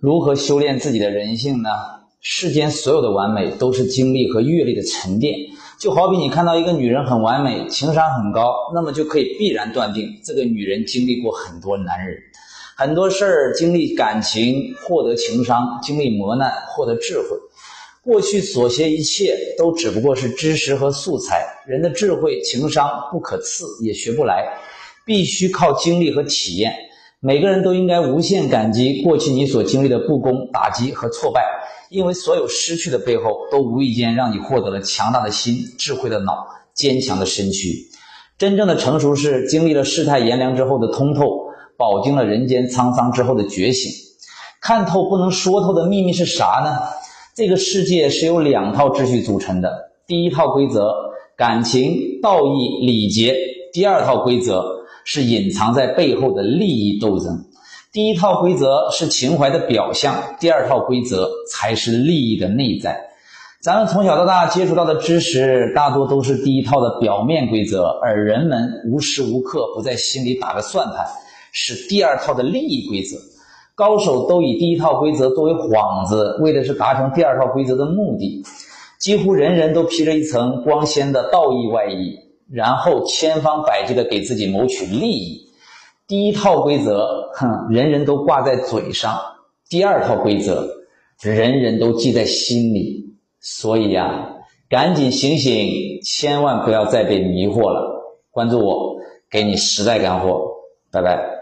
如何修炼自己的人性呢？世间所有的完美都是经历和阅历的沉淀。就好比你看到一个女人很完美，情商很高，那么就可以必然断定这个女人经历过很多男人，很多事儿经历感情获得情商，经历磨难获得智慧。过去所学一切都只不过是知识和素材，人的智慧、情商不可赐，也学不来，必须靠经历和体验。每个人都应该无限感激过去你所经历的不公、打击和挫败，因为所有失去的背后，都无意间让你获得了强大的心、智慧的脑、坚强的身躯。真正的成熟是经历了世态炎凉之后的通透，饱经了人间沧桑之后的觉醒。看透不能说透的秘密是啥呢？这个世界是由两套秩序组成的，第一套规则，感情、道义、礼节；第二套规则。是隐藏在背后的利益斗争。第一套规则是情怀的表象，第二套规则才是利益的内在。咱们从小到大接触到的知识，大多都是第一套的表面规则，而人们无时无刻不在心里打着算盘，是第二套的利益规则。高手都以第一套规则作为幌子，为的是达成第二套规则的目的。几乎人人都披着一层光鲜的道义外衣。然后千方百计的给自己谋取利益。第一套规则，哼，人人都挂在嘴上；第二套规则，人人都记在心里。所以呀，赶紧醒醒，千万不要再被迷惑了。关注我，给你实在干货。拜拜。